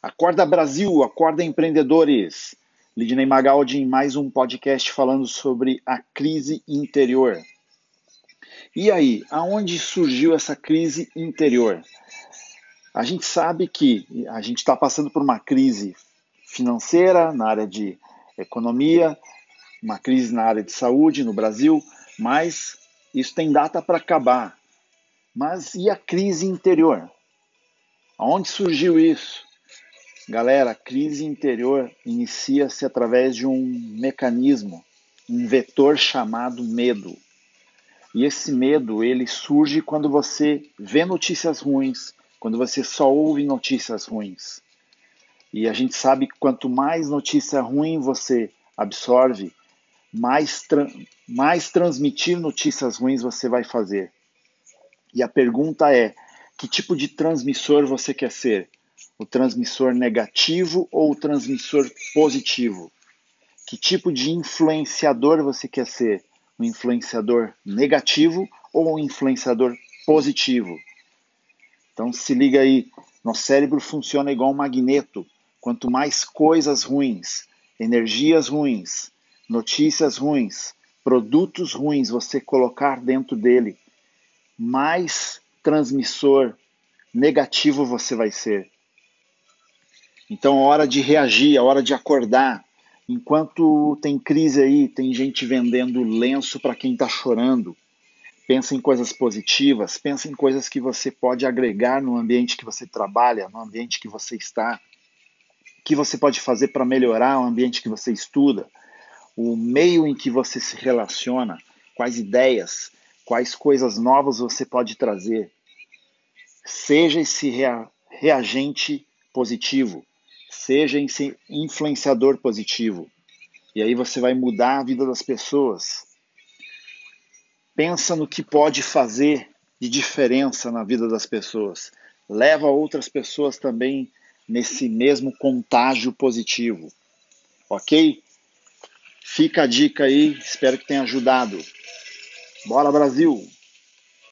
Acorda Brasil, acorda empreendedores. Lidney Magaldi em mais um podcast falando sobre a crise interior. E aí, aonde surgiu essa crise interior? A gente sabe que a gente está passando por uma crise financeira na área de economia, uma crise na área de saúde no Brasil, mas isso tem data para acabar. Mas e a crise interior? Aonde surgiu isso? Galera, crise interior inicia-se através de um mecanismo, um vetor chamado medo. E esse medo, ele surge quando você vê notícias ruins, quando você só ouve notícias ruins. E a gente sabe que quanto mais notícia ruim você absorve, mais, tra mais transmitir notícias ruins você vai fazer. E a pergunta é: que tipo de transmissor você quer ser? O transmissor negativo ou o transmissor positivo? Que tipo de influenciador você quer ser? Um influenciador negativo ou um influenciador positivo? Então se liga aí, nosso cérebro funciona igual um magneto. Quanto mais coisas ruins, energias ruins, notícias ruins, produtos ruins você colocar dentro dele, mais transmissor negativo você vai ser. Então, a hora de reagir, a hora de acordar. Enquanto tem crise aí, tem gente vendendo lenço para quem está chorando. Pensa em coisas positivas, pensa em coisas que você pode agregar no ambiente que você trabalha, no ambiente que você está. O que você pode fazer para melhorar o ambiente que você estuda, o meio em que você se relaciona, quais ideias, quais coisas novas você pode trazer. Seja esse rea reagente positivo. Seja influenciador positivo. E aí você vai mudar a vida das pessoas. Pensa no que pode fazer de diferença na vida das pessoas. Leva outras pessoas também nesse mesmo contágio positivo. Ok? Fica a dica aí, espero que tenha ajudado. Bora Brasil!